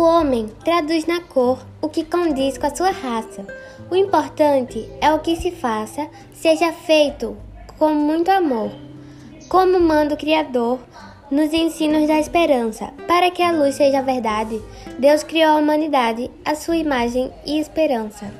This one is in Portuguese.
O homem traduz na cor o que condiz com a sua raça. O importante é o que se faça, seja feito com muito amor. Como manda o Criador nos ensinos da esperança, para que a luz seja verdade, Deus criou a humanidade, a sua imagem e esperança.